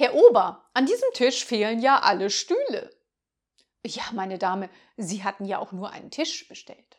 Herr Ober, an diesem Tisch fehlen ja alle Stühle. Ja, meine Dame, Sie hatten ja auch nur einen Tisch bestellt.